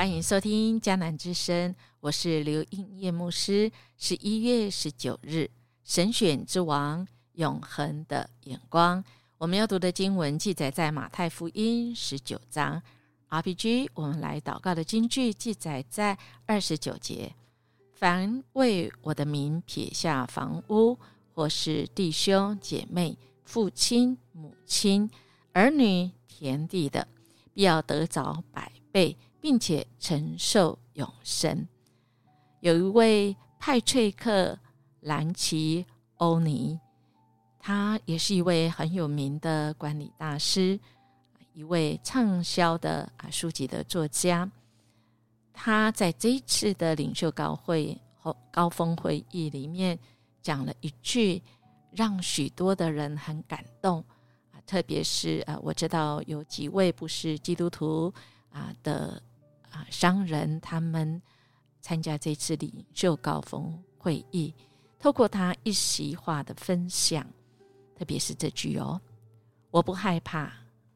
欢迎收听迦南之声，我是刘应叶牧师。十一月十九日，神选之王，永恒的眼光。我们要读的经文记载在马太福音十九章。RPG，我们来祷告的经句记载在二十九节：凡为我的名撇下房屋，或是弟兄姐妹、父亲母亲、儿女、田地的，必要得着百。倍，并且承受永生。有一位派翠克·兰奇欧尼，他也是一位很有名的管理大师，一位畅销的啊书籍的作家。他在这一次的领袖高会后高峰会议里面讲了一句，让许多的人很感动啊，特别是啊，我知道有几位不是基督徒。啊的啊商人，他们参加这次领袖高峰会议，透过他一席话的分享，特别是这句哦，我不害怕，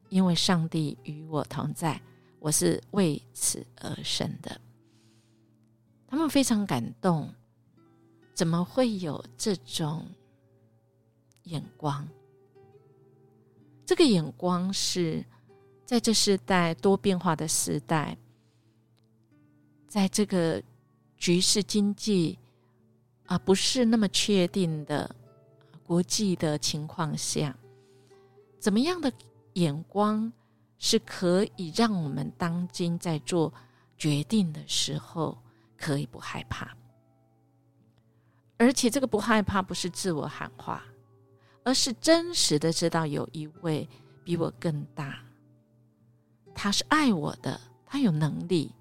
因为上帝与我同在，我是为此而生的。他们非常感动，怎么会有这种眼光？这个眼光是。在这时代多变化的时代，在这个局势经济啊不是那么确定的国际的情况下，怎么样的眼光是可以让我们当今在做决定的时候可以不害怕？而且这个不害怕不是自我喊话，而是真实的知道有一位比我更大。他是爱我的，他有能力，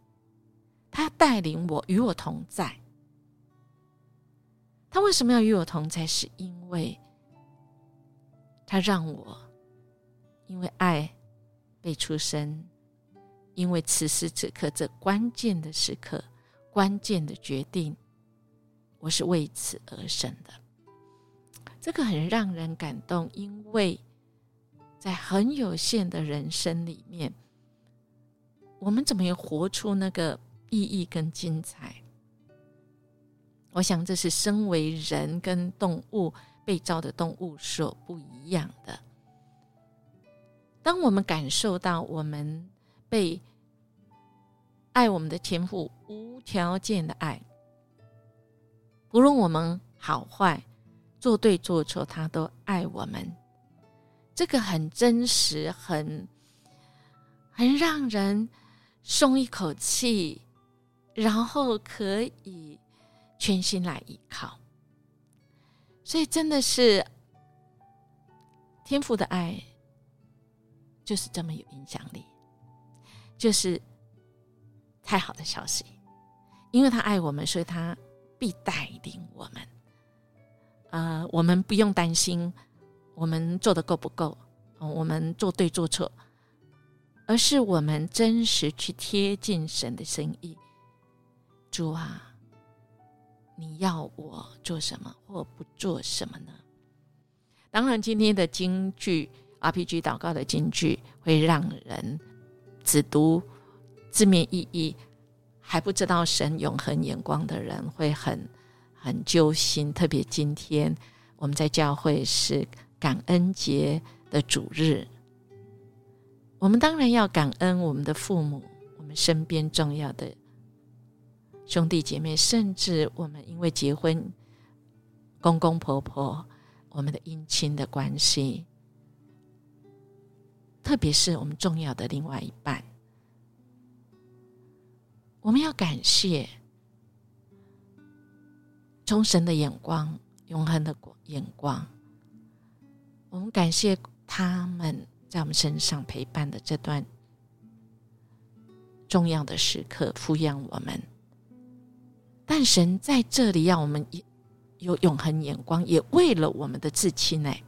他带领我与我同在。他为什么要与我同在？是因为他让我因为爱被出生，因为此时此刻这关键的时刻、关键的决定，我是为此而生的。这个很让人感动，因为在很有限的人生里面。我们怎么样活出那个意义跟精彩？我想这是身为人跟动物被造的动物所不一样的。当我们感受到我们被爱我们的天赋无条件的爱，不论我们好坏、做对做错，他都爱我们。这个很真实，很很让人。松一口气，然后可以全心来依靠，所以真的是天赋的爱，就是这么有影响力，就是太好的消息，因为他爱我们，所以他必带领我们。啊，我们不用担心我们做的够不够，我们做对做错。而是我们真实去贴近神的心意，主啊，你要我做什么或不做什么呢？当然，今天的京剧 RPG 祷告的京剧会让人只读字面意义还不知道神永恒眼光的人会很很揪心。特别今天我们在教会是感恩节的主日。我们当然要感恩我们的父母，我们身边重要的兄弟姐妹，甚至我们因为结婚，公公婆婆，我们的姻亲的关系，特别是我们重要的另外一半，我们要感谢从神的眼光，永恒的眼光，我们感谢他们。在我们身上陪伴的这段重要的时刻，抚养我们。但神在这里要我们有永恒眼光，也为了我们的至亲哎，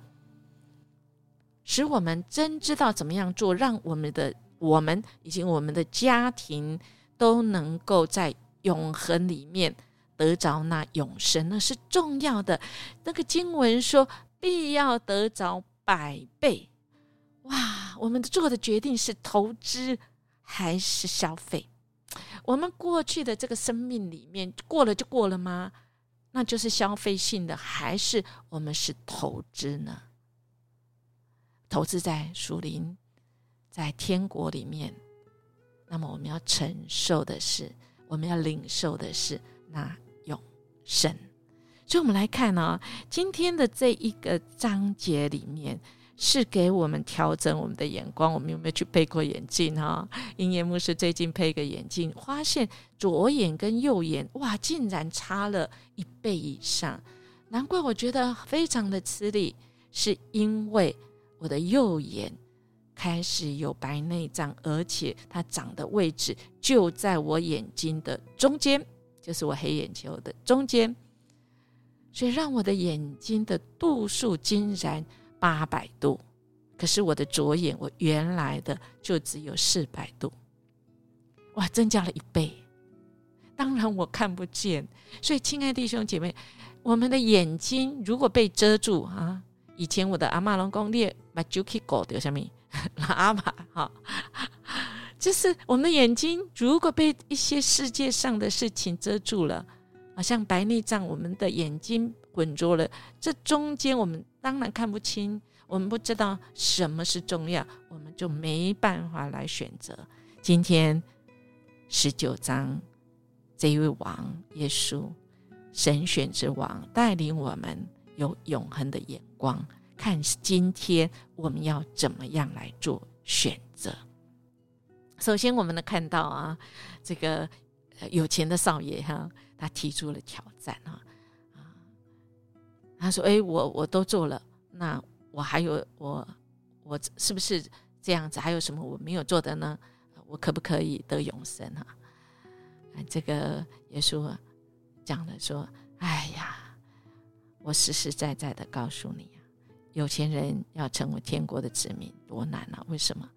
使我们真知道怎么样做，让我们的我们以及我们的家庭都能够在永恒里面得着那永生，那是重要的。那个经文说，必要得着百倍。哇，我们做的决定是投资还是消费？我们过去的这个生命里面，过了就过了吗？那就是消费性的，还是我们是投资呢？投资在属灵，在天国里面，那么我们要承受的是，我们要领受的是那永生。所以，我们来看呢，今天的这一个章节里面。是给我们调整我们的眼光。我们有没有去配过眼镜哈？鹰眼牧师最近配个眼镜，发现左眼跟右眼哇，竟然差了一倍以上。难怪我觉得非常的吃力，是因为我的右眼开始有白内障，而且它长的位置就在我眼睛的中间，就是我黑眼球的中间，所以让我的眼睛的度数竟然。八百度，可是我的左眼，我原来的就只有四百度，哇，增加了一倍。当然我看不见，所以亲爱的弟兄姐妹，我们的眼睛如果被遮住啊，以前我的阿妈龙公列把 Juki 狗丢下面，阿妈哈，就是我们的眼睛如果被一些世界上的事情遮住了，好像白内障，我们的眼睛。浑浊了，这中间我们当然看不清，我们不知道什么是重要，我们就没办法来选择。今天十九章，这一位王耶稣，神选之王，带领我们有永恒的眼光，看今天我们要怎么样来做选择。首先，我们能看到啊，这个有钱的少爷哈，他提出了挑战啊。他说：“哎，我我都做了，那我还有我我是不是这样子？还有什么我没有做的呢？我可不可以得永生啊？”这个耶稣讲了说：“哎呀，我实实在在的告诉你啊，有钱人要成为天国的子民多难啊！为什么？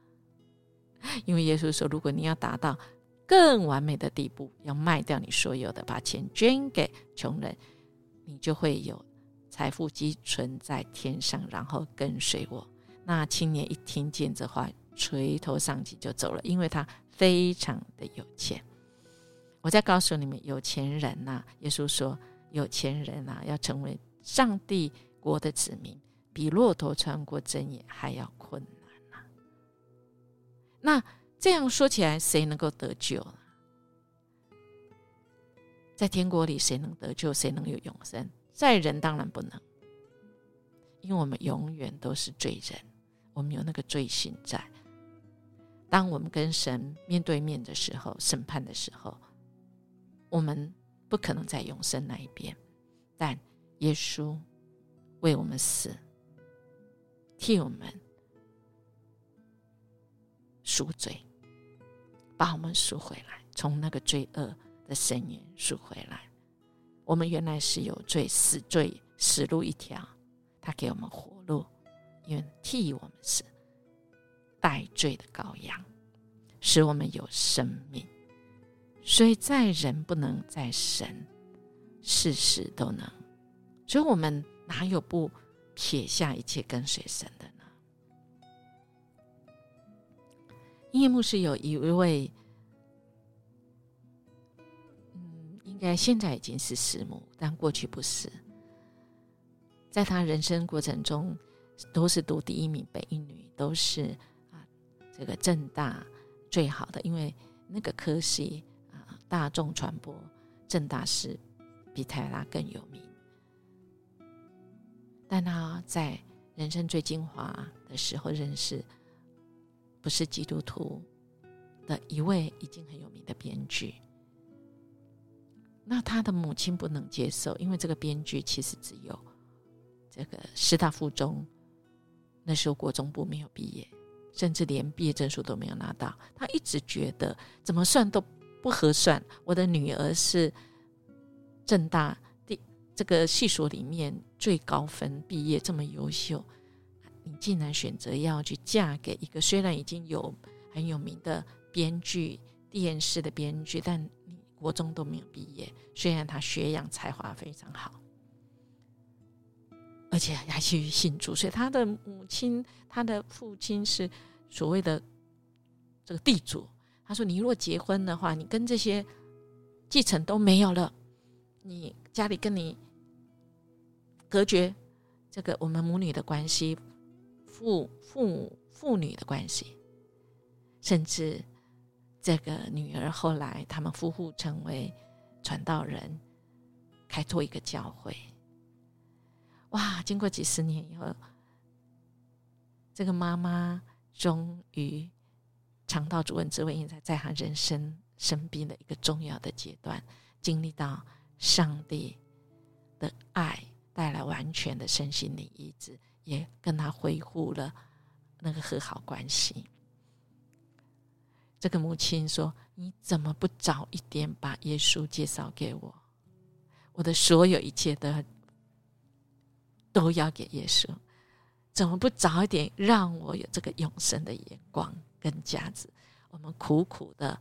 因为耶稣说，如果你要达到更完美的地步，要卖掉你所有的，把钱捐给穷人，你就会有。”财富积存在天上，然后跟随我。那青年一听见这话，垂头丧气就走了，因为他非常的有钱。我再告诉你们，有钱人呐，耶稣说，有钱人呐，要成为上帝国的子民，比骆驼穿过针眼还要困难呐。那这样说起来，谁能够得救呢？在天国里，谁能得救？谁能有永生？在人当然不能，因为我们永远都是罪人，我们有那个罪性在。当我们跟神面对面的时候，审判的时候，我们不可能在永生那一边。但耶稣为我们死，替我们赎罪，把我们赎回来，从那个罪恶的深渊赎回来。我们原来是有罪，死罪，死路一条。他给我们活路，因为替我们死，代罪的羔羊，使我们有生命。所以在人不能，在神事事都能。所以我们哪有不撇下一切跟随神的呢？夜幕是有一位。该现在已经是师母，但过去不是。在他人生过程中，都是读第一名北一女，都是啊，这个正大最好的，因为那个科系啊，大众传播，正大是比泰拉更有名。但他在人生最精华的时候，认识不是基督徒的一位已经很有名的编剧。那他的母亲不能接受，因为这个编剧其实只有这个师大附中，那时候国中部没有毕业，甚至连毕业证书都没有拿到。他一直觉得怎么算都不合算。我的女儿是正大第这个系所里面最高分毕业，这么优秀，你竟然选择要去嫁给一个虽然已经有很有名的编剧、电视的编剧，但。国中都没有毕业，虽然他学养才华非常好，而且还去信主，所以他的母亲、他的父亲是所谓的这个地主，他说：“你如果结婚的话，你跟这些继承都没有了，你家里跟你隔绝这个我们母女的关系，父父母父女的关系，甚至这个女儿后来他们夫妇成为传道人，开拓一个教会。哇！经过几十年以后，这个妈妈终于。”肠道主任之味，因在在他人生生病的一个重要的阶段，经历到上帝的爱带来完全的身心灵医治，也跟他恢复了那个和好关系。这个母亲说：“你怎么不早一点把耶稣介绍给我？我的所有一切都都要给耶稣，怎么不早一点让我有这个永生的眼光？”跟价值，我们苦苦的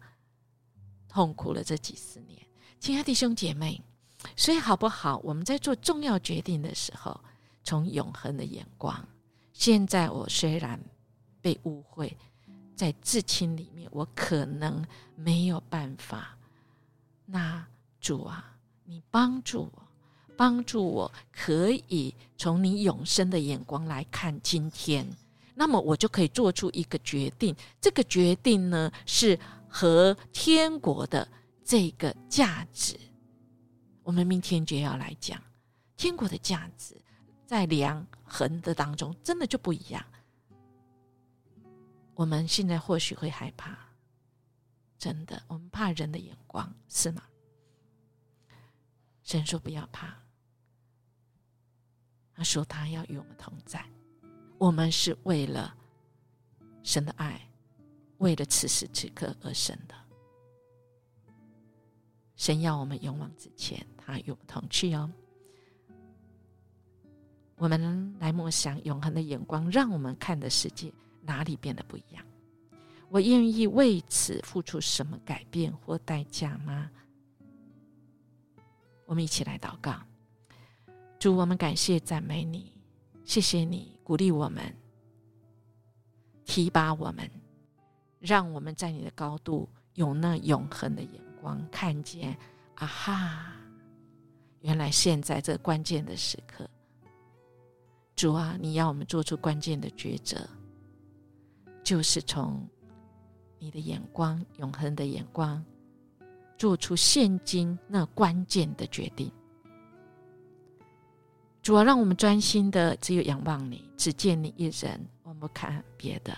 痛苦了这几十年，亲爱的弟兄姐妹，所以好不好？我们在做重要决定的时候，从永恒的眼光。现在我虽然被误会，在至亲里面，我可能没有办法。那主啊，你帮助我，帮助我可以从你永生的眼光来看今天。那么我就可以做出一个决定，这个决定呢是和天国的这个价值。我们明天就要来讲天国的价值，在量衡的当中，真的就不一样。我们现在或许会害怕，真的，我们怕人的眼光，是吗？神说不要怕，他说他要与我们同在。我们是为了神的爱，为了此时此刻而生的。神要我们勇往直前，他与我们同去哦。我们来默想永恒的眼光，让我们看的世界哪里变得不一样？我愿意为此付出什么改变或代价吗？我们一起来祷告，主，我们感谢赞美你，谢谢你。鼓励我们，提拔我们，让我们在你的高度有那永恒的眼光，看见啊哈！原来现在这关键的时刻，主啊，你要我们做出关键的抉择，就是从你的眼光、永恒的眼光，做出现今那关键的决定。主要让我们专心的只有仰望你，只见你一人，我们不看别的，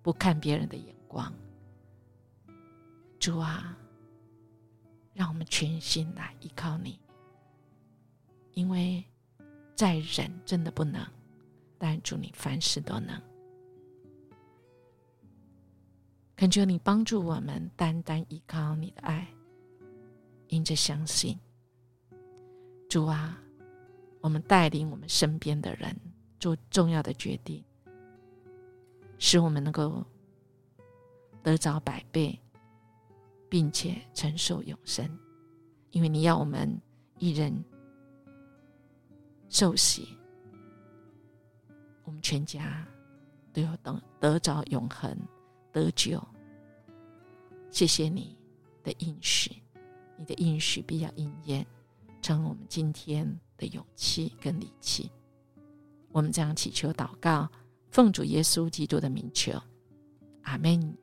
不看别人的眼光。主啊，让我们全心来依靠你，因为在人真的不能，但主你凡事都能。恳求你帮助我们，单单依靠你的爱，因着相信，主啊。我们带领我们身边的人做重要的决定，使我们能够得着百倍，并且承受永生。因为你要我们一人受洗，我们全家都要等得着永恒得救。谢谢你的应许，你的应许必要应验，成我们今天。的勇气跟力气，我们这样祈求祷告，奉主耶稣基督的名求，阿门。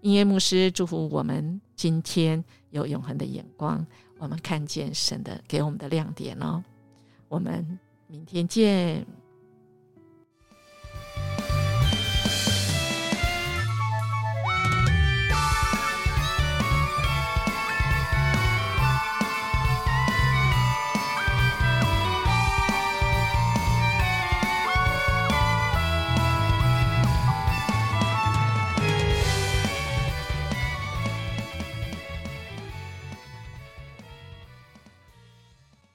音乐牧师祝福我们今天有永恒的眼光，我们看见神的给我们的亮点哦。我们明天见。